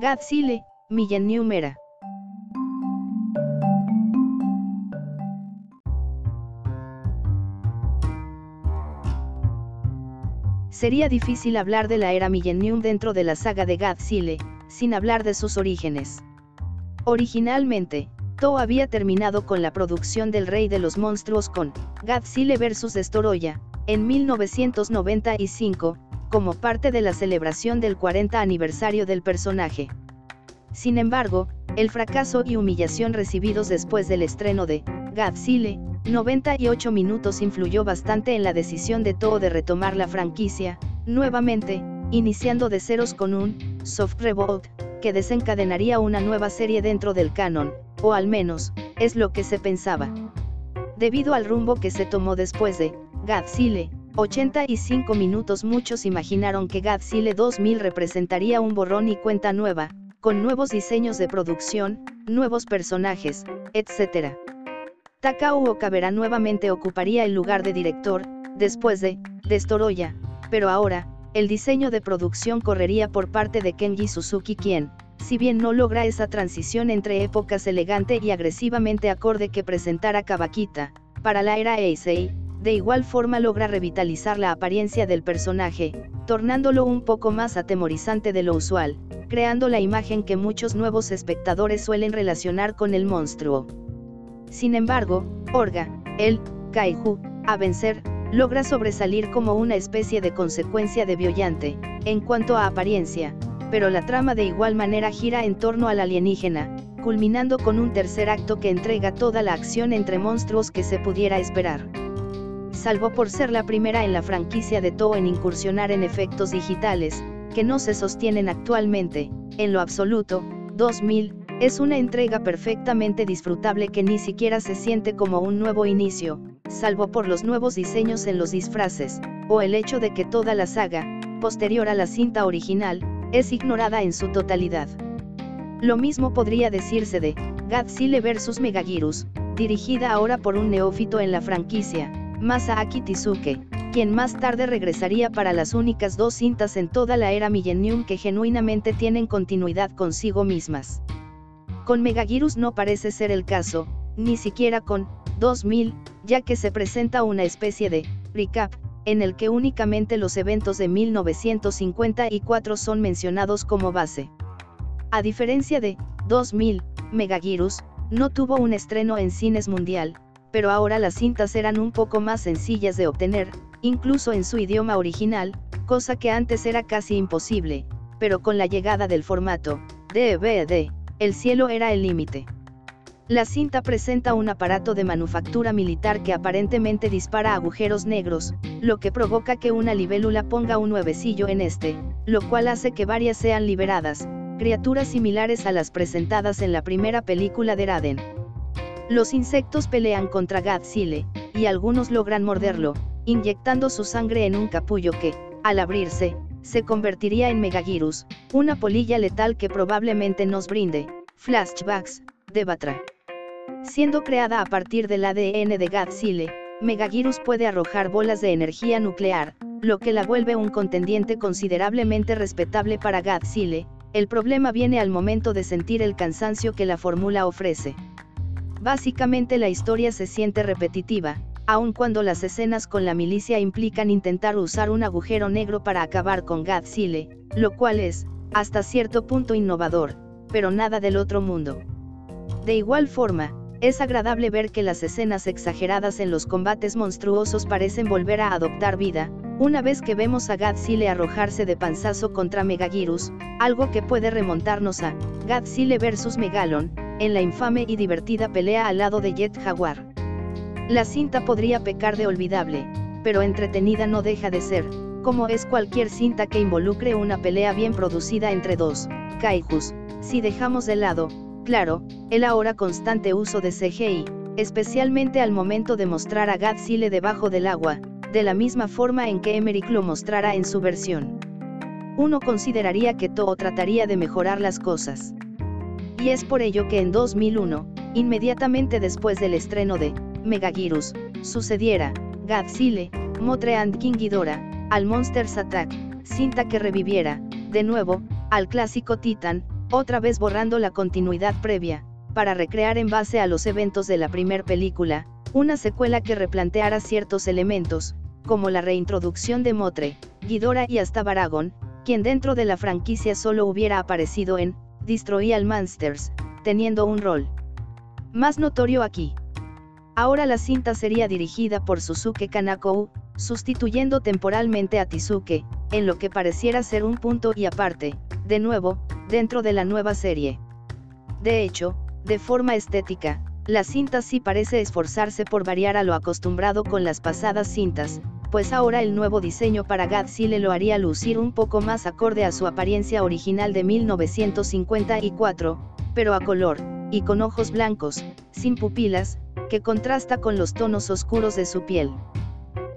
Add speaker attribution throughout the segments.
Speaker 1: Godzilla, Millennium Era. Sería difícil hablar de la era Millennium dentro de la saga de Godzilla, sin hablar de sus orígenes. Originalmente, Toho había terminado con la producción del Rey de los Monstruos con Godzilla vs. Destoroyah, en 1995, como parte de la celebración del 40 aniversario del personaje. Sin embargo, el fracaso y humillación recibidos después del estreno de Godzilla, 98 minutos influyó bastante en la decisión de Toho de retomar la franquicia, nuevamente, iniciando de ceros con un soft reboot, que desencadenaría una nueva serie dentro del canon, o al menos, es lo que se pensaba. Debido al rumbo que se tomó después de Godzilla, 85 minutos muchos imaginaron que Godzilla 2000 representaría un borrón y cuenta nueva, con nuevos diseños de producción, nuevos personajes, etc. Takao Okabera nuevamente ocuparía el lugar de director, después de Destoroya, pero ahora, el diseño de producción correría por parte de Kenji Suzuki quien, si bien no logra esa transición entre épocas elegante y agresivamente acorde que presentara Kawakita, para la era Eisei, de igual forma logra revitalizar la apariencia del personaje, tornándolo un poco más atemorizante de lo usual, creando la imagen que muchos nuevos espectadores suelen relacionar con el monstruo. Sin embargo, Orga, el Kaiju, a vencer, logra sobresalir como una especie de consecuencia de Biollante, en cuanto a apariencia, pero la trama de igual manera gira en torno al alienígena, culminando con un tercer acto que entrega toda la acción entre monstruos que se pudiera esperar. Salvo por ser la primera en la franquicia de Toho en incursionar en efectos digitales, que no se sostienen actualmente, en lo absoluto, 2000, es una entrega perfectamente disfrutable que ni siquiera se siente como un nuevo inicio, salvo por los nuevos diseños en los disfraces, o el hecho de que toda la saga, posterior a la cinta original, es ignorada en su totalidad. Lo mismo podría decirse de Godzilla vs Megagirus, dirigida ahora por un neófito en la franquicia, Masaaki Tizuke, quien más tarde regresaría para las únicas dos cintas en toda la era Millennium que genuinamente tienen continuidad consigo mismas. Con Megagirus no parece ser el caso, ni siquiera con 2000, ya que se presenta una especie de recap, en el que únicamente los eventos de 1954 son mencionados como base. A diferencia de 2000, Megagirus, no tuvo un estreno en cines mundial, pero ahora las cintas eran un poco más sencillas de obtener, incluso en su idioma original, cosa que antes era casi imposible, pero con la llegada del formato DVD, el cielo era el límite. La cinta presenta un aparato de manufactura militar que aparentemente dispara agujeros negros, lo que provoca que una libélula ponga un nuevecillo en este, lo cual hace que varias sean liberadas, criaturas similares a las presentadas en la primera película de Raden. Los insectos pelean contra Godzilla, y algunos logran morderlo, inyectando su sangre en un capullo que, al abrirse, se convertiría en Megagirus, una polilla letal que probablemente nos brinde, flashbacks, de Batra. Siendo creada a partir del ADN de Godzilla, Megagirus puede arrojar bolas de energía nuclear, lo que la vuelve un contendiente considerablemente respetable para Godzilla, el problema viene al momento de sentir el cansancio que la fórmula ofrece. Básicamente la historia se siente repetitiva, aun cuando las escenas con la milicia implican intentar usar un agujero negro para acabar con Godzilla, lo cual es, hasta cierto punto innovador, pero nada del otro mundo. De igual forma, es agradable ver que las escenas exageradas en los combates monstruosos parecen volver a adoptar vida, una vez que vemos a Godzilla arrojarse de panzazo contra Megagirus, algo que puede remontarnos a Godzilla vs Megalon, en la infame y divertida pelea al lado de Jet Jaguar. La cinta podría pecar de olvidable, pero entretenida no deja de ser, como es cualquier cinta que involucre una pelea bien producida entre dos kaijus, si dejamos de lado, claro, el ahora constante uso de CGI, especialmente al momento de mostrar a Godzilla debajo del agua, de la misma forma en que Emmerich lo mostrara en su versión. Uno consideraría que Toho trataría de mejorar las cosas. Y es por ello que en 2001, inmediatamente después del estreno de Megagirus, sucediera, Godzilla, Motre and King Ghidorah, al Monsters Attack, cinta que reviviera, de nuevo, al clásico Titan, otra vez borrando la continuidad previa, para recrear en base a los eventos de la primer película, una secuela que replanteara ciertos elementos, como la reintroducción de Motre, Ghidorah y hasta Baragon, quien dentro de la franquicia solo hubiera aparecido en Destroy All Monsters, teniendo un rol más notorio aquí. Ahora la cinta sería dirigida por Suzuke Kanako, sustituyendo temporalmente a Tizuke, en lo que pareciera ser un punto y aparte, de nuevo, dentro de la nueva serie. De hecho, de forma estética, la cinta sí parece esforzarse por variar a lo acostumbrado con las pasadas cintas, pues ahora el nuevo diseño para Godzilla lo haría lucir un poco más acorde a su apariencia original de 1954, pero a color, y con ojos blancos, sin pupilas, que contrasta con los tonos oscuros de su piel.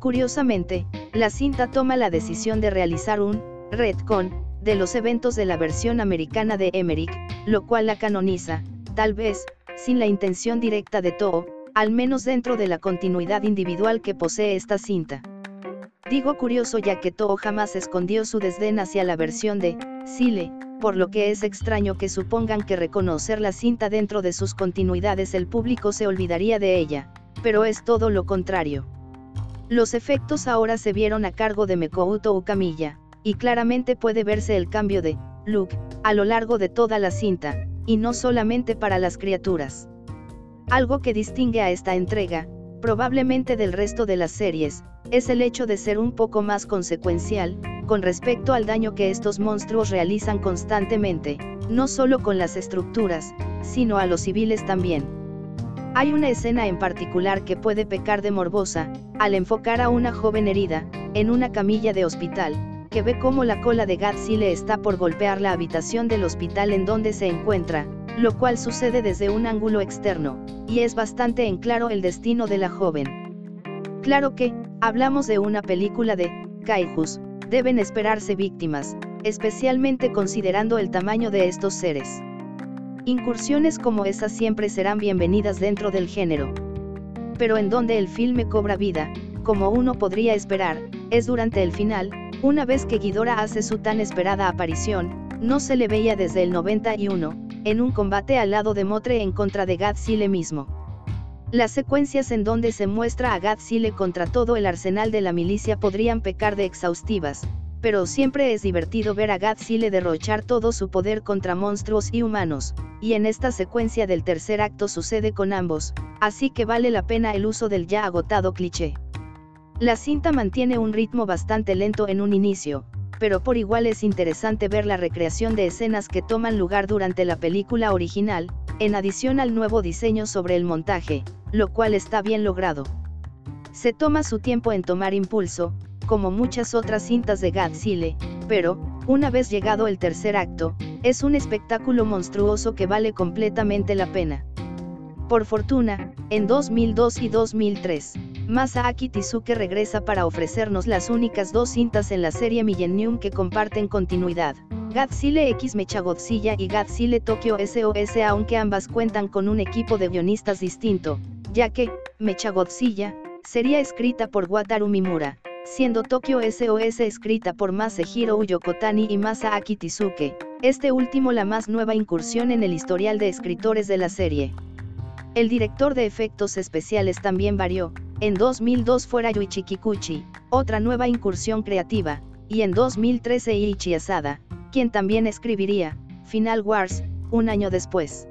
Speaker 1: Curiosamente, la cinta toma la decisión de realizar un retcon de los eventos de la versión americana de Emmerich, lo cual la canoniza, tal vez, sin la intención directa de Toho, al menos dentro de la continuidad individual que posee esta cinta. Digo curioso ya que Toho jamás escondió su desdén hacia la versión de Sile, por lo que es extraño que supongan que reconocer la cinta dentro de sus continuidades el público se olvidaría de ella, pero es todo lo contrario. Los efectos ahora se vieron a cargo de Mekouto Ukamiya, y claramente puede verse el cambio de look a lo largo de toda la cinta, y no solamente para las criaturas. Algo que distingue a esta entrega, probablemente del resto de las series, es el hecho de ser un poco más consecuencial, con respecto al daño que estos monstruos realizan constantemente, no solo con las estructuras, sino a los civiles también. Hay una escena en particular que puede pecar de morbosa, al enfocar a una joven herida, en una camilla de hospital, que ve cómo la cola de le está por golpear la habitación del hospital en donde se encuentra, lo cual sucede desde un ángulo externo, y es bastante en claro el destino de la joven. Claro que, hablamos de una película de Kaijus, deben esperarse víctimas, especialmente considerando el tamaño de estos seres. Incursiones como esas siempre serán bienvenidas dentro del género. Pero en donde el filme cobra vida, como uno podría esperar, es durante el final, una vez que Ghidorah hace su tan esperada aparición, no se le veía desde el 91, en un combate al lado de Motre en contra de Godzilla mismo. Las secuencias en donde se muestra a Godzilla contra todo el arsenal de la milicia podrían pecar de exhaustivas, pero siempre es divertido ver a Godzilla derrochar todo su poder contra monstruos y humanos, y en esta secuencia del tercer acto sucede con ambos, así que vale la pena el uso del ya agotado cliché. La cinta mantiene un ritmo bastante lento en un inicio, pero por igual es interesante ver la recreación de escenas que toman lugar durante la película original, en adición al nuevo diseño sobre el montaje, lo cual está bien logrado. Se toma su tiempo en tomar impulso, como muchas otras cintas de Godzilla, pero, una vez llegado el tercer acto, es un espectáculo monstruoso que vale completamente la pena. Por fortuna, en 2002 y 2003, Masaaki Tizuke regresa para ofrecernos las únicas dos cintas en la serie Millennium que comparten continuidad. Godzilla X Mechagodzilla y Godzilla Tokyo SOS aunque ambas cuentan con un equipo de guionistas distinto, ya que, Mechagodzilla, sería escrita por Wataru Mimura, siendo Tokyo SOS escrita por Masahiro Yokotani y Masaaki Tizuke, este último la más nueva incursión en el historial de escritores de la serie. El director de efectos especiales también varió, en 2002 fuera Yuichi Kikuchi, otra nueva incursión creativa, y en 2013 Ichi Asada, quien también escribiría, Final Wars, un año después.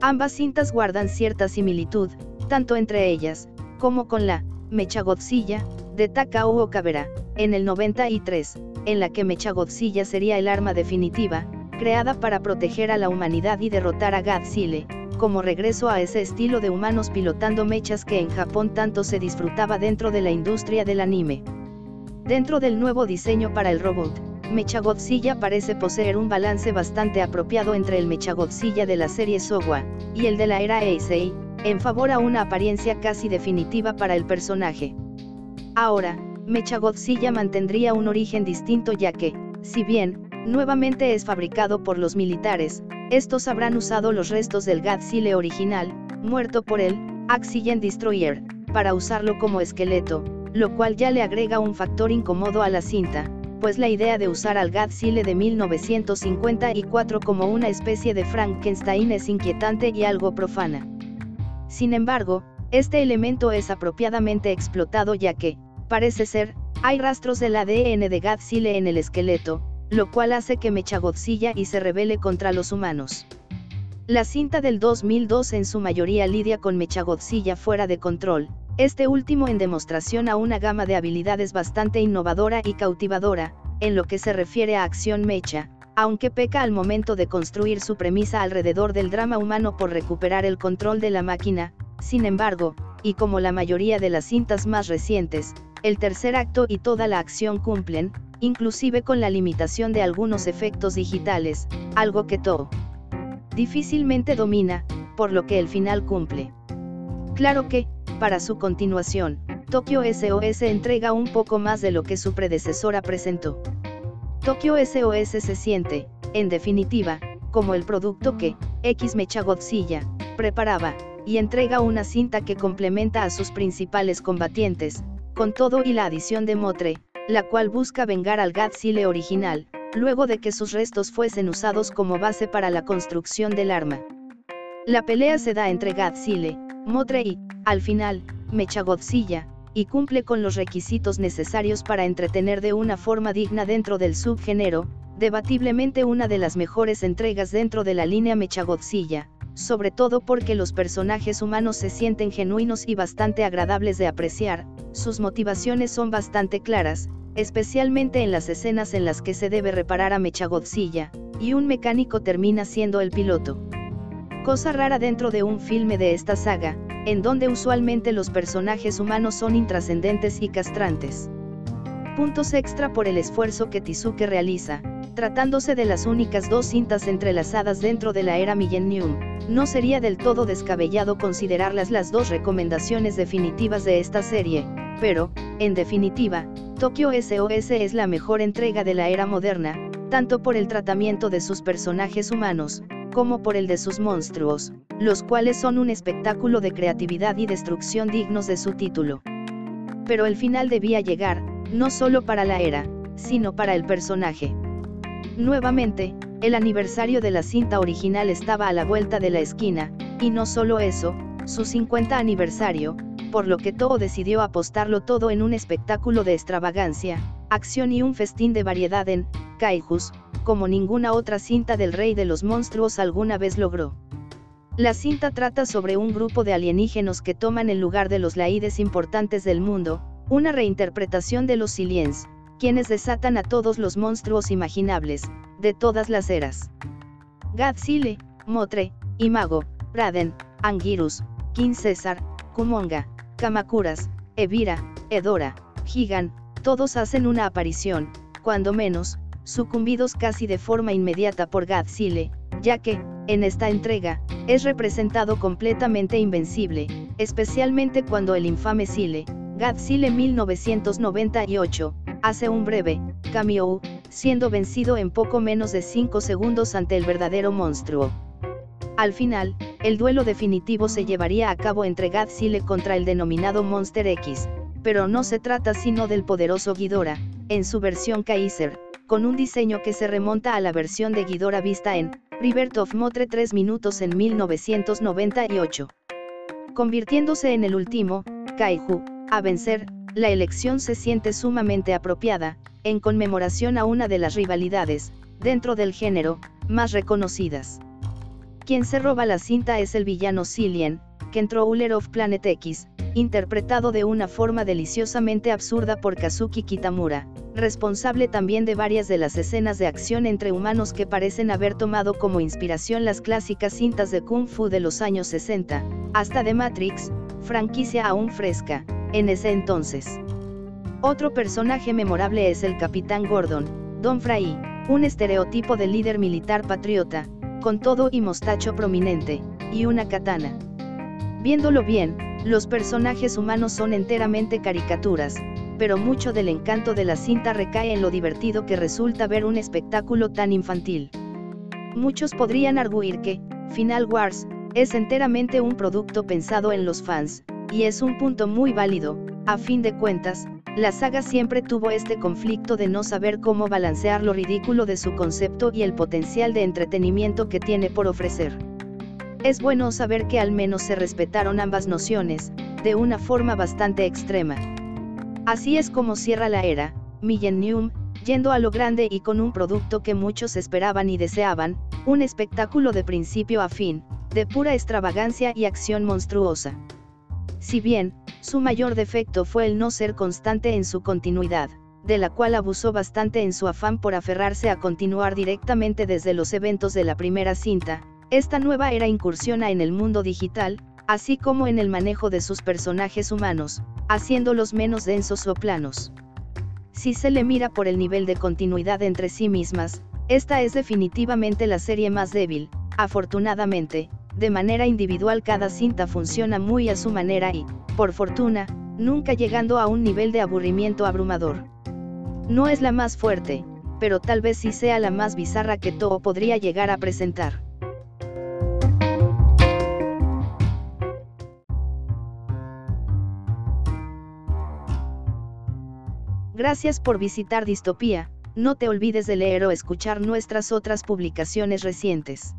Speaker 1: Ambas cintas guardan cierta similitud, tanto entre ellas, como con la Mechagodzilla, de Takao Okabera, en el 93, en la que Mechagodzilla sería el arma definitiva, creada para proteger a la humanidad y derrotar a Godzilla, como regreso a ese estilo de humanos pilotando mechas que en Japón tanto se disfrutaba dentro de la industria del anime. Dentro del nuevo diseño para el robot, Mechagodzilla parece poseer un balance bastante apropiado entre el Mechagodzilla de la serie Sowa, y el de la era Eisei, en favor a una apariencia casi definitiva para el personaje. Ahora, Mechagodzilla mantendría un origen distinto ya que, si bien, nuevamente es fabricado por los militares, estos habrán usado los restos del Godzilla original, muerto por el Oxygen Destroyer, para usarlo como esqueleto, lo cual ya le agrega un factor incómodo a la cinta, pues la idea de usar al Godzilla de 1954 como una especie de Frankenstein es inquietante y algo profana. Sin embargo, este elemento es apropiadamente explotado ya que, parece ser, hay rastros del ADN de Godzilla en el esqueleto, lo cual hace que Mechagodzilla y se rebele contra los humanos. La cinta del 2002 en su mayoría lidia con Mechagodzilla fuera de control, este último en demostración a una gama de habilidades bastante innovadora y cautivadora, en lo que se refiere a acción mecha, aunque peca al momento de construir su premisa alrededor del drama humano por recuperar el control de la máquina, sin embargo, y como la mayoría de las cintas más recientes, el tercer acto y toda la acción cumplen, inclusive con la limitación de algunos efectos digitales, algo que To difícilmente domina, por lo que el final cumple. Claro que, para su continuación, Tokyo SOS entrega un poco más de lo que su predecesora presentó. Tokyo SOS se siente, en definitiva, como el producto que, X Mecha Godzilla, preparaba, y entrega una cinta que complementa a sus principales combatientes, con todo y la adición de Motre, la cual busca vengar al Godzilla original, luego de que sus restos fuesen usados como base para la construcción del arma. La pelea se da entre Godzilla, Motre y, al final, Mecha Godzilla, y cumple con los requisitos necesarios para entretener de una forma digna dentro del subgénero, debatiblemente una de las mejores entregas dentro de la línea Mecha Godzilla, sobre todo porque los personajes humanos se sienten genuinos y bastante agradables de apreciar, sus motivaciones son bastante claras, especialmente en las escenas en las que se debe reparar a Mechagodzilla, y un mecánico termina siendo el piloto. Cosa rara dentro de un filme de esta saga, en donde usualmente los personajes humanos son intrascendentes y castrantes. Puntos extra por el esfuerzo que Tizuke realiza, tratándose de las únicas dos cintas entrelazadas dentro de la era Millennium, no sería del todo descabellado considerarlas las dos recomendaciones definitivas de esta serie, pero, en definitiva, Tokyo SOS es la mejor entrega de la era moderna, tanto por el tratamiento de sus personajes humanos, como por el de sus monstruos, los cuales son un espectáculo de creatividad y destrucción dignos de su título. Pero el final debía llegar, no solo para la era, sino para el personaje. Nuevamente, el aniversario de la cinta original estaba a la vuelta de la esquina, y no solo eso, su 50 aniversario, por lo que Toho decidió apostarlo todo en un espectáculo de extravagancia, acción y un festín de variedad en Kaijus, como ninguna otra cinta del rey de los monstruos alguna vez logró. La cinta trata sobre un grupo de alienígenos que toman el lugar de los laídes importantes del mundo, una reinterpretación de los Siliens, quienes desatan a todos los monstruos imaginables, de todas las eras. Godzilla, Motre, Imago, Raden, Anguirus, King César, Kumonga, Kamakuras, Evira, Edora, Gigan, todos hacen una aparición, cuando menos, sucumbidos casi de forma inmediata por Godzilla, ya que, en esta entrega, es representado completamente invencible, especialmente cuando el infame Sile, Godzilla 1998, hace un breve cameo, siendo vencido en poco menos de 5 segundos ante el verdadero monstruo. Al final, el duelo definitivo se llevaría a cabo entre Godzilla contra el denominado Monster X, pero no se trata sino del poderoso Ghidorah, en su versión Kaiser, con un diseño que se remonta a la versión de Ghidorah vista en River of Motre 3 minutos en 1998. Convirtiéndose en el último, Kaiju, a vencer, la elección se siente sumamente apropiada, en conmemoración a una de las rivalidades, dentro del género, más reconocidas. Quien se roba la cinta es el villano Cillian, Controller of Planet X, interpretado de una forma deliciosamente absurda por Kazuki Kitamura, responsable también de varias de las escenas de acción entre humanos que parecen haber tomado como inspiración las clásicas cintas de Kung Fu de los años 60, hasta de Matrix, franquicia aún fresca, en ese entonces. Otro personaje memorable es el Capitán Gordon, Don Fray, un estereotipo de líder militar patriota, con todo y mostacho prominente, y una katana. Viéndolo bien, los personajes humanos son enteramente caricaturas, pero mucho del encanto de la cinta recae en lo divertido que resulta ver un espectáculo tan infantil. Muchos podrían arguir que, Final Wars, es enteramente un producto pensado en los fans, y es un punto muy válido, a fin de cuentas, la saga siempre tuvo este conflicto de no saber cómo balancear lo ridículo de su concepto y el potencial de entretenimiento que tiene por ofrecer. Es bueno saber que al menos se respetaron ambas nociones, de una forma bastante extrema. Así es como cierra la era, Millennium, yendo a lo grande y con un producto que muchos esperaban y deseaban, un espectáculo de principio a fin, de pura extravagancia y acción monstruosa. Si bien, su mayor defecto fue el no ser constante en su continuidad, de la cual abusó bastante en su afán por aferrarse a continuar directamente desde los eventos de la primera cinta, esta nueva era incursiona en el mundo digital, así como en el manejo de sus personajes humanos, haciéndolos menos densos o planos. Si se le mira por el nivel de continuidad entre sí mismas, esta es definitivamente la serie más débil, afortunadamente, de manera individual cada cinta funciona muy a su manera y, por fortuna, nunca llegando a un nivel de aburrimiento abrumador. No es la más fuerte, pero tal vez sí sea la más bizarra que Toho podría llegar a presentar. Gracias por visitar Distopía, no te olvides de leer o escuchar nuestras otras publicaciones recientes.